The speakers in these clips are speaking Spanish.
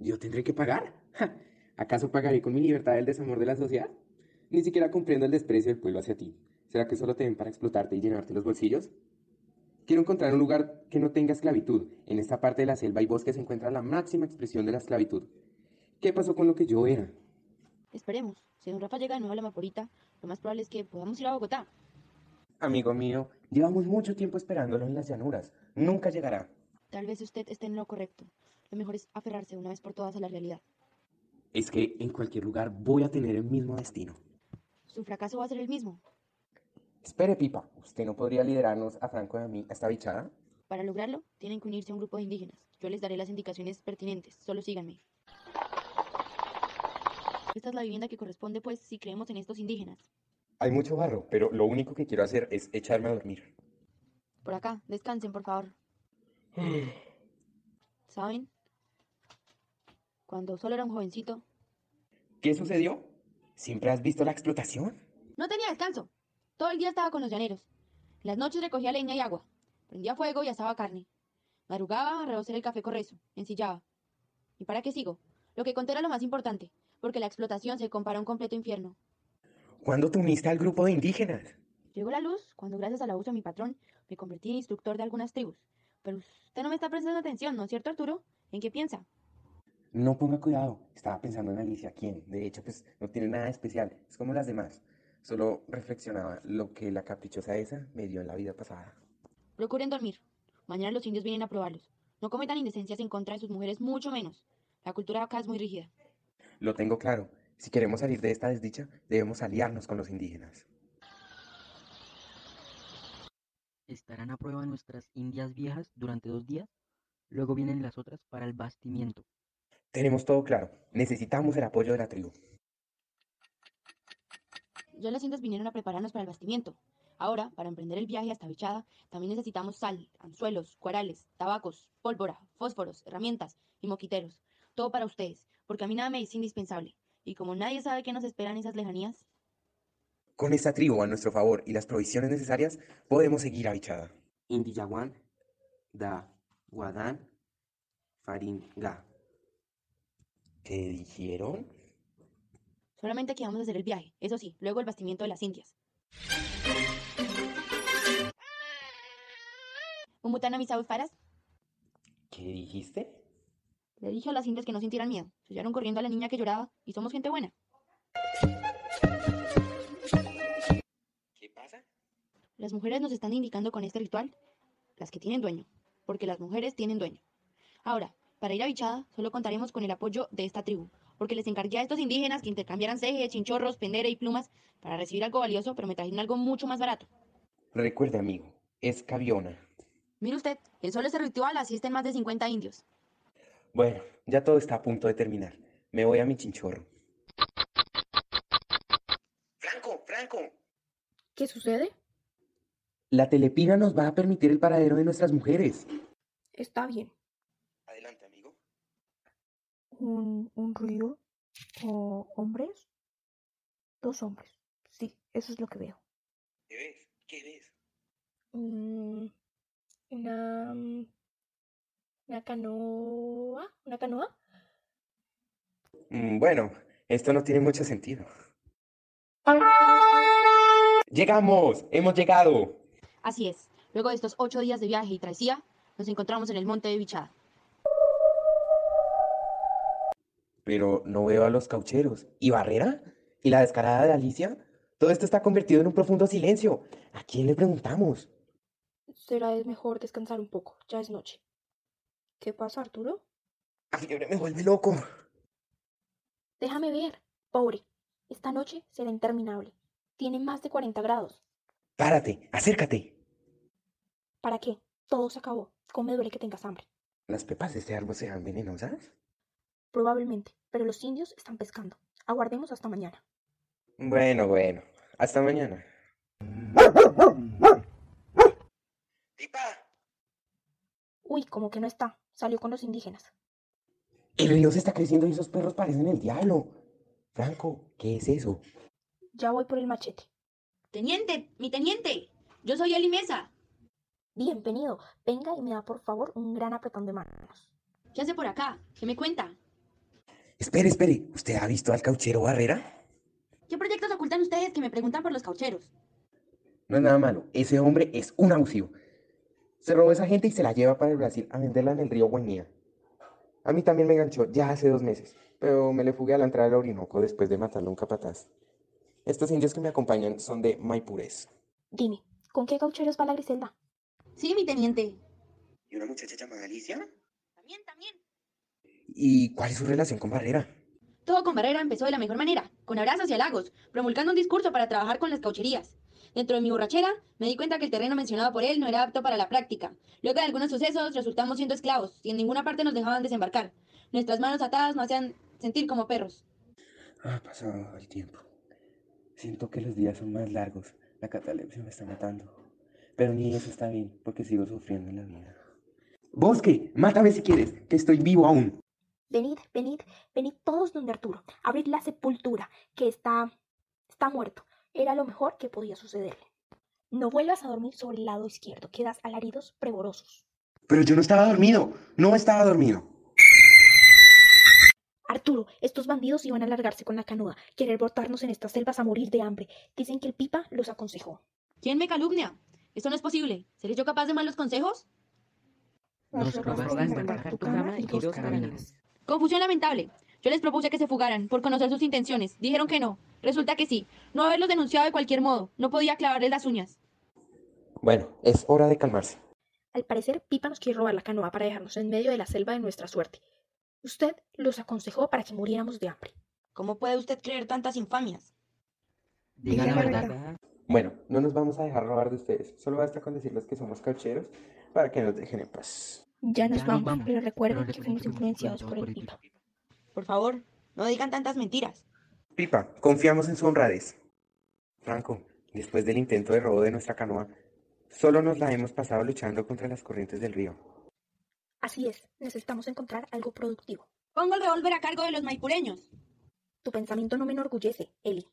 ¿Yo tendré que pagar? ¿Acaso pagaré con mi libertad el desamor de la sociedad? Ni siquiera comprendo el desprecio del pueblo hacia ti. ¿Será que solo te ven para explotarte y llenarte los bolsillos? Quiero encontrar un lugar que no tenga esclavitud. En esta parte de la selva y bosque se encuentra la máxima expresión de la esclavitud. ¿Qué pasó con lo que yo era? Esperemos. Si don Rafa llega de nuevo a la Maporita, lo más probable es que podamos ir a Bogotá. Amigo mío, llevamos mucho tiempo esperándolo en las llanuras. Nunca llegará. Tal vez usted esté en lo correcto. Lo mejor es aferrarse una vez por todas a la realidad. Es que en cualquier lugar voy a tener el mismo destino. Su fracaso va a ser el mismo. Espere, Pipa. ¿Usted no podría liderarnos a Franco y a mí a esta bichada? Para lograrlo, tienen que unirse a un grupo de indígenas. Yo les daré las indicaciones pertinentes. Solo síganme. Esta es la vivienda que corresponde, pues, si creemos en estos indígenas. Hay mucho barro, pero lo único que quiero hacer es echarme a dormir. Por acá, descansen, por favor. ¿Saben? Cuando solo era un jovencito, ¿Qué sucedió? ¿Siempre has visto la explotación? no tenía descanso. Todo el día estaba con los llaneros. Las noches recogía leña y agua. Prendía fuego y asaba carne. Madrugaba a rehocer el café correzo. Ensillaba. ¿Y para qué sigo? Lo que conté era lo más importante, porque la explotación se compara a un completo infierno. ¿Cuándo te uniste al grupo de indígenas? Llegó la luz cuando, gracias al abuso de mi patrón, me convertí en instructor de algunas tribus. Pero usted no me está prestando atención, ¿no es cierto, Arturo? ¿En qué piensa? No ponga cuidado. Estaba pensando en Alicia, ¿quién? De hecho, pues no tiene nada de especial. Es como las demás. Solo reflexionaba lo que la caprichosa esa me dio en la vida pasada. Procuren dormir. Mañana los indios vienen a probarlos. No cometan indecencias en contra de sus mujeres, mucho menos. La cultura acá es muy rígida. Lo tengo claro. Si queremos salir de esta desdicha, debemos aliarnos con los indígenas. Estarán a prueba nuestras indias viejas durante dos días. Luego vienen las otras para el bastimiento. Tenemos todo claro. Necesitamos el apoyo de la tribu. Ya las indias vinieron a prepararnos para el bastimiento. Ahora, para emprender el viaje hasta Bichada, también necesitamos sal, anzuelos, cuarales, tabacos, pólvora, fósforos, herramientas y moquiteros. Todo para ustedes, porque a mí nada me es indispensable. Y como nadie sabe qué nos esperan esas lejanías, Con esta tribu a nuestro favor y las provisiones necesarias, podemos seguir a Bichada. Indiyaguan, da, guadán, faringa. ¿Qué dijeron? solamente aquí vamos a hacer el viaje. Eso sí, luego el bastimiento de las indias. Umutana mis faras, ¿Qué dijiste? le dije a las indias que no sintieran miedo. Se llevaron corriendo a la niña que lloraba y somos gente buena. ¿Qué pasa? Las mujeres nos están indicando con este ritual las que tienen dueño, porque las mujeres tienen dueño. Ahora, para ir a Bichada, solo contaremos con el apoyo de esta tribu, porque les encargué a estos indígenas que intercambiaran ceje, chinchorros, pendere y plumas para recibir algo valioso, pero me trajeron algo mucho más barato. Recuerde, amigo, es Caviona. Mire usted, el solo ese ritual asisten más de 50 indios. Bueno, ya todo está a punto de terminar. Me voy a mi chinchorro. Franco, Franco. ¿Qué sucede? La telepina nos va a permitir el paradero de nuestras mujeres. Está bien. Adelante, amigo. ¿Un, un ruido? ¿O hombres? Dos hombres. Sí, eso es lo que veo. ¿Qué ves? ¿Qué ves? Mm, una, una canoa, una canoa. Mm, bueno, esto no tiene mucho sentido. ¡Llegamos! ¡Hemos llegado! Así es, luego de estos ocho días de viaje y travesía, nos encontramos en el monte de Bichada. Pero no veo a los caucheros. ¿Y Barrera? ¿Y la descarada de Alicia? Todo esto está convertido en un profundo silencio. ¿A quién le preguntamos? Será es mejor descansar un poco. Ya es noche. ¿Qué pasa, Arturo? La fiebre me vuelve loco. Déjame ver. Pobre. Esta noche será interminable. Tiene más de 40 grados. Párate, acércate. ¿Para qué? Todo se acabó. Come duele que tengas hambre. ¿Las pepas de este árbol serán venenosas? Probablemente, pero los indios están pescando. Aguardemos hasta mañana. Bueno, bueno. Hasta mañana. ¡Pipa! Uy, como que no está. Salió con los indígenas. El río se está creciendo y esos perros parecen el diablo. Franco, ¿qué es eso? Ya voy por el machete. Teniente, mi teniente, yo soy Eli Mesa. Bienvenido. Venga y me da por favor un gran apretón de manos. ¿Qué hace por acá? ¿Qué me cuenta? Espere, espere. ¿Usted ha visto al cauchero Barrera? ¿Qué proyectos ocultan ustedes que me preguntan por los caucheros? No es nada malo. Ese hombre es un abusivo. Se robó a esa gente y se la lleva para el Brasil a venderla en el río Guainía. A mí también me enganchó ya hace dos meses, pero me le fugué a la entrada del Orinoco después de matarle a un capataz. Estos indios que me acompañan son de Maipurés. Dime, ¿con qué caucheros va la Griselda? Sí, mi teniente. ¿Y una muchacha llamada Alicia? También, también. ¿Y cuál es su relación con Barrera? Todo con Barrera empezó de la mejor manera, con abrazos y halagos, promulgando un discurso para trabajar con las caucherías. Dentro de mi borrachera, me di cuenta que el terreno mencionado por él no era apto para la práctica. Luego de algunos sucesos, resultamos siendo esclavos y en ninguna parte nos dejaban desembarcar. Nuestras manos atadas nos hacían sentir como perros. Ha pasado el tiempo. Siento que los días son más largos. La catalepsia me está matando. Pero ni eso está bien, porque sigo sufriendo en la vida. Bosque, mátame si quieres, que estoy vivo aún. Venid, venid, venid todos donde Arturo. Abrid la sepultura, que está... está muerto. Era lo mejor que podía sucederle. No vuelvas a dormir sobre el lado izquierdo, quedas alaridos prevorosos. Pero yo no estaba dormido, no estaba dormido. Arturo, estos bandidos iban a largarse con la canoa, querer botarnos en estas selvas a morir de hambre. Dicen que el Pipa los aconsejó. ¿Quién me calumnia? Esto no es posible. ¿Seré yo capaz de malos consejos? Nos Nos robaste robaste embarcar tu cama y dos carabinas. Confusión lamentable. Yo les propuse que se fugaran por conocer sus intenciones. Dijeron que no. Resulta que sí. No haberlos denunciado de cualquier modo. No podía clavarles las uñas. Bueno, es hora de calmarse. Al parecer, Pipa nos quiere robar la canoa para dejarnos en medio de la selva de nuestra suerte. Usted los aconsejó para que muriéramos de hambre. ¿Cómo puede usted creer tantas infamias? Diga la verdad. Bueno, no nos vamos a dejar robar de ustedes. Solo basta con decirles que somos caucheros para que nos dejen en paz. Ya nos Ya nos vamos, pero recuerden que fuimos influenciados por el Pipa. Por favor, no digan tantas mentiras. Pipa, confiamos en su honradez. Franco, después del intento de robo de nuestra canoa, solo nos la hemos pasado luchando contra las corrientes del río. Así es, necesitamos encontrar algo productivo. Pongo el revólver a cargo de los maipureños. Tu pensamiento no me enorgullece, Eli.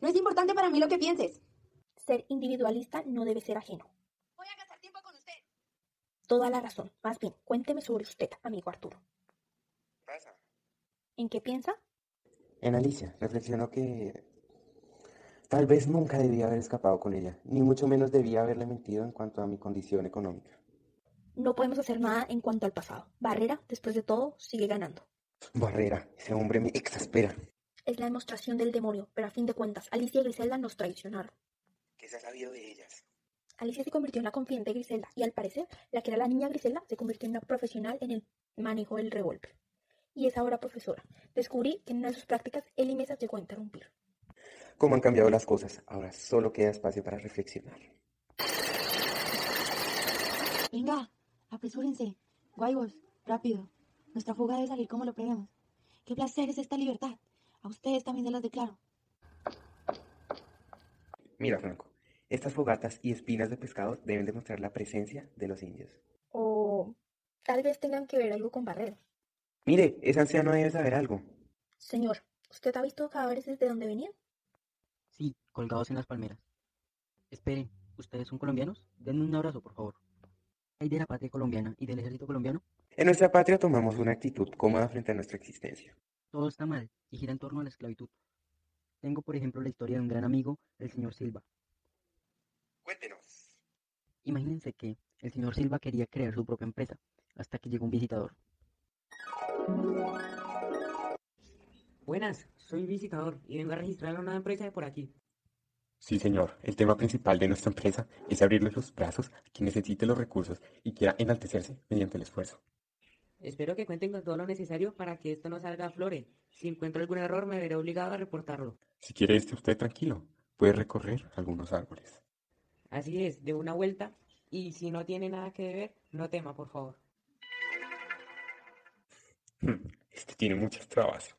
No es importante para mí lo que pienses. Ser individualista no debe ser ajeno. Voy a gastar tiempo con usted. Toda la razón. Más bien, cuénteme sobre usted, amigo Arturo. pasa? ¿En qué piensa? En Alicia, reflexionó que tal vez nunca debía haber escapado con ella, ni mucho menos debía haberle mentido en cuanto a mi condición económica. No podemos hacer nada en cuanto al pasado. Barrera, después de todo, sigue ganando. Barrera, ese hombre me exaspera. Es la demostración del demonio, pero a fin de cuentas, Alicia y Griselda nos traicionaron. ¿Qué se ha sabido de ellas? Alicia se convirtió en la confidente de Griselda y al parecer, la que era la niña Griselda se convirtió en una profesional en el manejo del revólver. Y es ahora profesora. Descubrí que en una de sus prácticas, Eli Mesa llegó a interrumpir. ¿Cómo han cambiado las cosas? Ahora solo queda espacio para reflexionar. Venga, apresúrense. Guaybos, rápido. Nuestra fuga debe salir como lo prevíamos. Qué placer es esta libertad. A ustedes también se las declaro. Mira, Franco, estas fogatas y espinas de pescado deben demostrar la presencia de los indios. O tal vez tengan que ver algo con Barrera. Mire, ese anciano debe saber algo. Señor, ¿usted ha visto cadáveres desde donde venían? Sí, colgados en las palmeras. Esperen, ¿ustedes son colombianos? Denme un abrazo, por favor. ¿Hay de la patria colombiana y del ejército colombiano? En nuestra patria tomamos una actitud cómoda frente a nuestra existencia. Todo está mal y gira en torno a la esclavitud. Tengo, por ejemplo, la historia de un gran amigo, el señor Silva. Imagínense que el señor Silva quería crear su propia empresa, hasta que llegó un visitador. Buenas, soy visitador y vengo a registrar una empresa de por aquí. Sí, señor. El tema principal de nuestra empresa es abrirle los brazos a quien necesite los recursos y quiera enaltecerse mediante el esfuerzo. Espero que cuenten con todo lo necesario para que esto no salga a flore. Si encuentro algún error me veré obligado a reportarlo. Si quiere esté usted tranquilo, puede recorrer algunos árboles. Así es, de una vuelta y si no tiene nada que ver, no tema, por favor. Este tiene muchas trabas.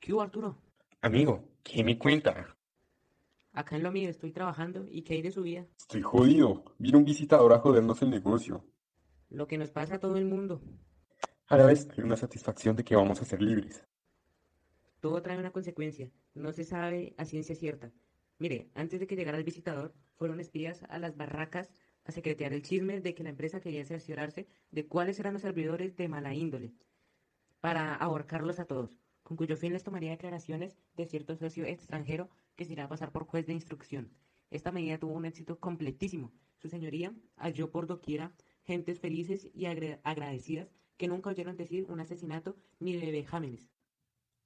¿Qué hubo, Arturo? Amigo, ¿qué me cuenta? Acá en lo mío estoy trabajando y ¿qué hay de su vida? Estoy jodido. Vino un visitador a jodernos el negocio. Lo que nos pasa a todo el mundo. A la vez hay una satisfacción de que vamos a ser libres. Todo trae una consecuencia. No se sabe a ciencia cierta. Mire, antes de que llegara el visitador, fueron espías a las barracas a secretear el chisme de que la empresa quería cerciorarse de cuáles eran los servidores de mala índole. para ahorcarlos a todos, con cuyo fin les tomaría declaraciones de cierto socio extranjero que se irá a pasar por juez de instrucción. Esta medida tuvo un éxito completísimo. Su señoría halló por doquiera gentes felices y agra- agradecidas que nunca oyeron decir un asesinato ni de vejámenes.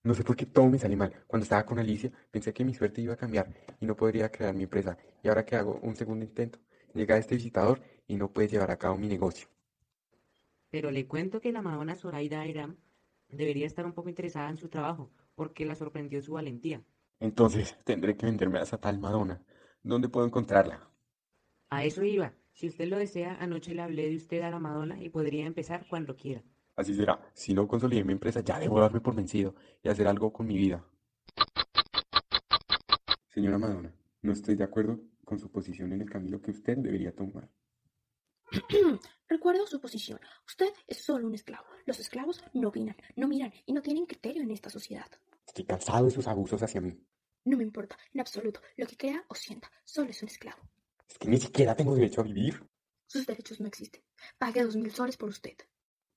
No sé por qué todo me sale mal. Cuando estaba con Alicia, pensé que mi suerte iba a cambiar y no podría crear mi empresa. Y ahora que hago un segundo intento, llega este visitador y no puede llevar a cabo mi negocio. Pero le cuento que la Madonna Zoraida Ayram debería estar un poco interesada en su trabajo, porque la sorprendió su valentía. Entonces, tendré que venderme a esa tal Madonna. ¿Dónde puedo encontrarla? A eso iba. Si usted lo desea, anoche le hablé de usted a la Madonna y podría empezar cuando quiera. Así será. Si no consolidé mi empresa, ya debo darme por vencido y hacer algo con mi vida. Señora Madonna, no estoy de acuerdo con su posición en el camino que usted debería tomar. Recuerdo su posición. Usted es solo un esclavo. Los esclavos no opinan, no miran y no tienen criterio en esta sociedad. Estoy cansado de sus abusos hacia mí. No me importa, en absoluto, lo que crea o sienta. Solo es un esclavo. Es que ni siquiera tengo derecho a vivir. Sus derechos no existen. Pague dos mil soles por usted.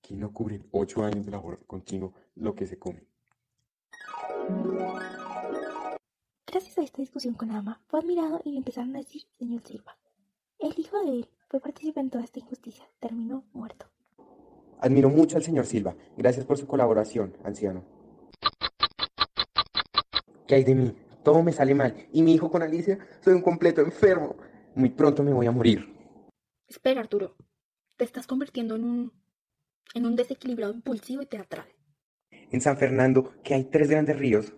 Que no cubren ocho años de labor continuo lo que se come. Gracias a esta discusión con Ama, fue admirado y le empezaron a decir señor Silva. El hijo de él fue partícipe en toda esta injusticia. Terminó muerto. Admiro mucho al señor Silva. Gracias por su colaboración, anciano. ¿Qué hay de mí? Todo me sale mal. Y mi hijo con Alicia, soy un completo enfermo. Muy pronto me voy a morir. Espera, Arturo. Te estás convirtiendo en un. En un desequilibrado impulsivo y teatral. En San Fernando, que hay tres grandes ríos.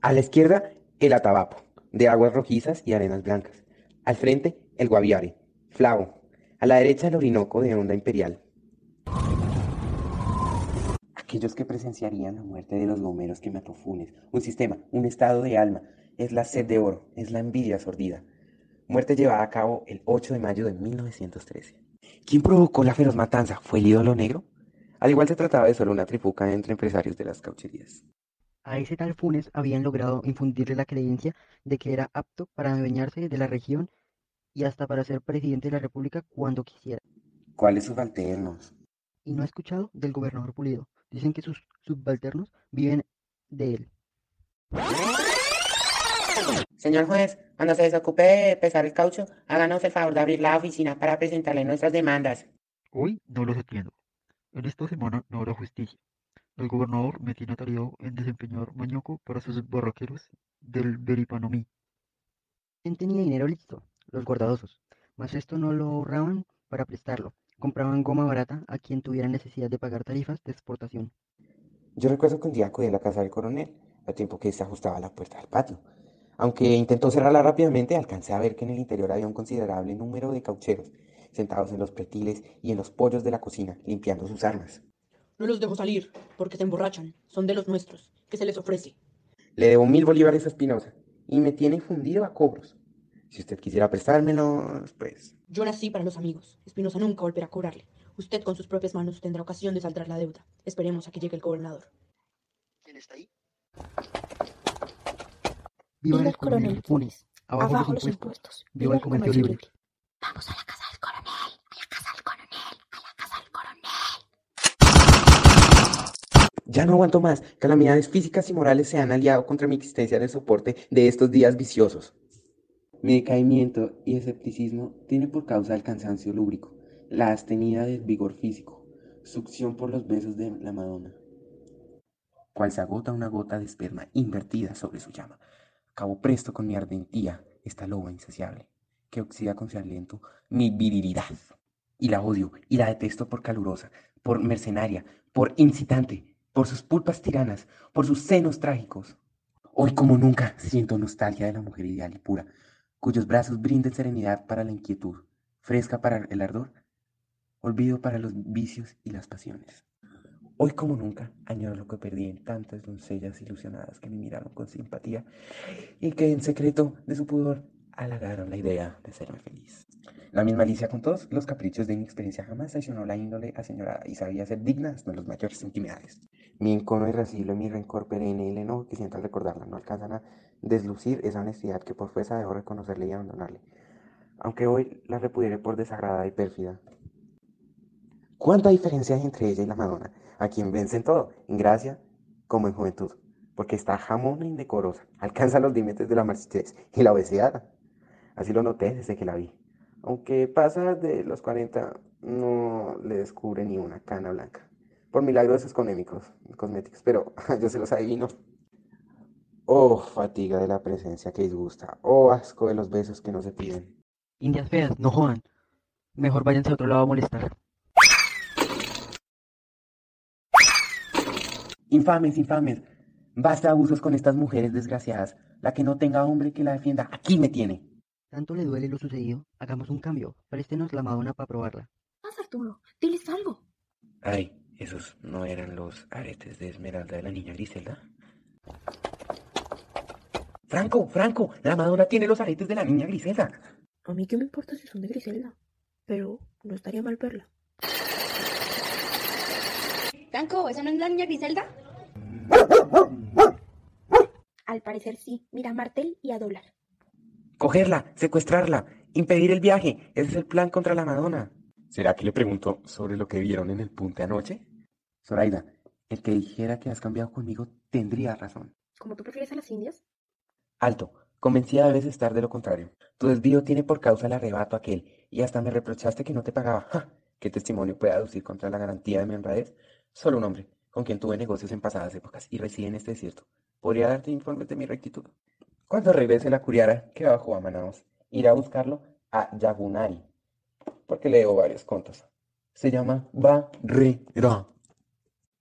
A la izquierda, el Atabapo, de aguas rojizas y arenas blancas. Al frente, el Guaviare, Flavo. A la derecha, el Orinoco, de onda imperial. Aquellos que presenciarían la muerte de los gomeros que mató Funes, un sistema, un estado de alma, es la sed de oro, es la envidia sordida. Muerte llevada a cabo el 8 de mayo de 1913. ¿Quién provocó la feroz matanza? ¿Fue el ídolo negro? Al igual se trataba de solo una tripuca entre empresarios de las caucherías. A ese tal Funes habían logrado infundirle la creencia de que era apto para adueñarse de la región y hasta para ser presidente de la República cuando quisiera. ¿Cuáles subalternos? Y no ha escuchado del gobernador Pulido. Dicen que sus subalternos viven de él. Señor juez, cuando se desocupe de pesar el caucho, háganos el favor de abrir la oficina para presentarle nuestras demandas. Hoy no los atiendo. En esta semana no habrá justicia. El gobernador me tiene atareado en desempeñar mañoco para sus barraqueros del Beripanomí. ¿Quién tenía dinero listo? Los guardadosos. Mas esto no lo ahorraban para prestarlo. Compraban goma barata a quien tuviera necesidad de pagar tarifas de exportación. Yo recuerdo que un día acudí a la casa del coronel, a tiempo que se ajustaba la puerta del patio. Aunque intentó cerrarla rápidamente, alcancé a ver que en el interior había un considerable número de caucheros, sentados en los pretiles y en los pollos de la cocina, limpiando sus armas. No los dejo salir, porque se emborrachan. Son de los nuestros. ¿Qué se les ofrece? Le debo mil bolívares a Espinosa, y me tiene fundido a cobros. Si usted quisiera prestármelos, pues... Yo nací para los amigos. Espinosa nunca volverá a cobrarle. Usted con sus propias manos tendrá ocasión de saldar la deuda. Esperemos a que llegue el gobernador. ¿Quién está ahí? ¡Viva Viva el coronel Funes! Abajo, Abajo los los impuestos. impuestos. ¡Viva el comercio libre! Vamos a la casa del coronel. A la casa del coronel. A la casa del coronel. Ya no aguanto más. Calamidades físicas y morales se han aliado contra mi existencia en el soporte de estos días viciosos. Mi decaimiento y escepticismo tiene por causa el cansancio lúbrico, la abstenida del vigor físico, succión por los besos de la Madonna. Cual se agota una gota de esperma invertida sobre su llama. Acabo presto con mi ardentía esta loba insaciable, que oxida con su aliento mi virilidad. Y la odio y la detesto por calurosa, por mercenaria, por incitante, por sus pulpas tiranas, por sus senos trágicos. Hoy como nunca siento nostalgia de la mujer ideal y pura, cuyos brazos brinden serenidad para la inquietud, fresca para el ardor, olvido para los vicios y las pasiones. Hoy como nunca añoro lo que perdí en tantas doncellas ilusionadas que me miraron con simpatía y que en secreto de su pudor halagaron la idea de serme feliz. La misma Alicia con todos los caprichos de mi experiencia jamás traicionó la índole aseñorada y sabía ser digna de los mayores intimidades. Mi encono irascible, mi rencor perenne y el enojo que siento recordarla no alcanzan a deslucir esa honestidad que por fuerza debo reconocerle y abandonarle, aunque hoy la repudiaré por desagradada y pérfida. ¿Cuánta diferencia hay entre ella y la Madonna? A quien vence en todo, en gracia como en juventud, porque está jamona e indecorosa, alcanza los límites de la marchitez y la obesidad. Así lo noté desde que la vi. Aunque pasa de los 40, no le descubre ni una cana blanca. Por milagro de sus cosméticos, cosméticos, pero yo se los adivino. Oh, fatiga de la presencia que disgusta. Oh, asco de los besos que no se piden. Indias feas, no jodan. Mejor váyanse a otro lado a molestar. Infames, infames. Basta abusos con estas mujeres desgraciadas. La que no tenga hombre que la defienda, aquí me tiene. ¿Tanto le duele lo sucedido? Hagamos un cambio. Préstenos la Madonna para probarla. Haz Arturo, diles algo. Ay, esos no eran los aretes de esmeralda de la niña Griselda. Franco, Franco, la Madonna tiene los aretes de la niña Griselda. A mí qué me importa si son de Griselda, pero no estaría mal verla. Franco, ¿esa no es la niña Griselda? Al parecer sí, mira a Martel y a Dólar. Cogerla, secuestrarla, impedir el viaje. Ese es el plan contra la Madonna. ¿Será que le preguntó sobre lo que vieron en el punte anoche? Zoraida, el que dijera que has cambiado conmigo tendría razón. ¿Como tú prefieres a las indias? Alto, convencida debes estar de lo contrario. Tu desvío tiene por causa el arrebato aquel, y hasta me reprochaste que no te pagaba. ¡Ja! ¿Qué testimonio puede aducir contra la garantía de mi honradez? Solo un hombre, con quien tuve negocios en pasadas épocas y reside en este desierto. ¿Podría darte informes de mi rectitud? Cuando regrese la curiara que bajó a Manaos, irá a buscarlo a Yagunari, porque le debo varios contos. Se llama Barrera.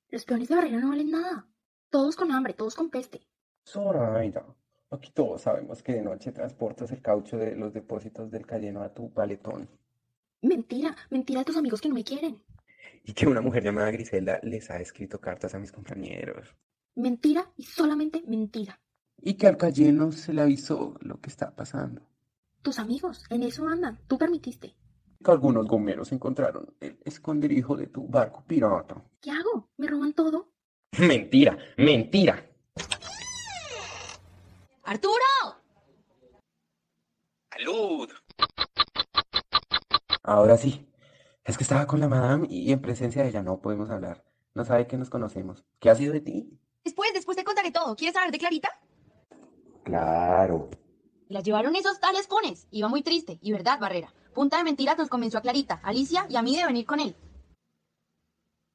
Los peones de barrera no valen nada. Todos con hambre, todos con peste. Zoraida, aquí todos sabemos que de noche transportas el caucho de los depósitos del Cayeno a tu paletón. Mentira, mentira de tus amigos que no me quieren. Y que una mujer llamada Griselda les ha escrito cartas a mis compañeros. Mentira y solamente mentira. Y que al Cayeno se le avisó lo que está pasando. Tus amigos, en eso andan. Tú permitiste. Que algunos gomeros encontraron el esconderijo de tu barco pirata. ¿Qué hago? ¿Me roban todo? Mentira, mentira. ¡Arturo! ¡Salud! Ahora sí. Es que estaba con la madame y en presencia de ella no podemos hablar. No sabe que nos conocemos. ¿Qué ha sido de ti? Después, después te contaré todo. ¿Quieres saber de Clarita? Claro. La llevaron esos tales pones. Iba muy triste. Y verdad, Barrera. Punta de mentiras nos convenció a Clarita, Alicia y a mí de venir con él.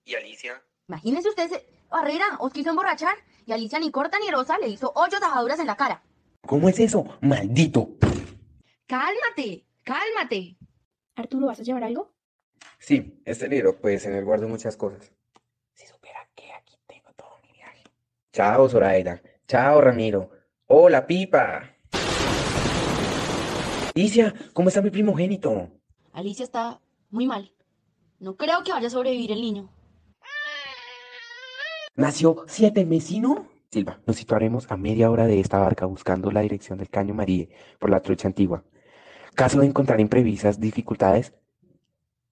¿Y Alicia? Imagínense ustedes, eh, Barrera os quiso emborrachar y Alicia ni corta ni rosa le hizo ocho tajaduras en la cara. ¿Cómo es eso? ¡Maldito! Cálmate, cálmate. Arturo, ¿vas a llevar algo? Sí, este libro, pues en él guardo muchas cosas. Si supiera que aquí tengo todo mi viaje. Chao, Zoraida. Chao, Ramiro. Hola, Pipa. Alicia, ¿cómo está mi primogénito? Alicia está muy mal. No creo que vaya a sobrevivir el niño. ¿Nació siete mesino? Silva, nos situaremos a media hora de esta barca buscando la dirección del Caño Marie por la trucha antigua. Caso de encontrar imprevistas dificultades,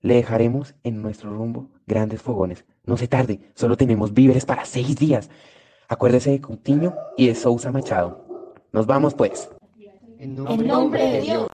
le dejaremos en nuestro rumbo grandes fogones. No se tarde, solo tenemos víveres para seis días. Acuérdese de Coutinho y de Sousa Machado. Nos vamos pues. En En nombre de Dios.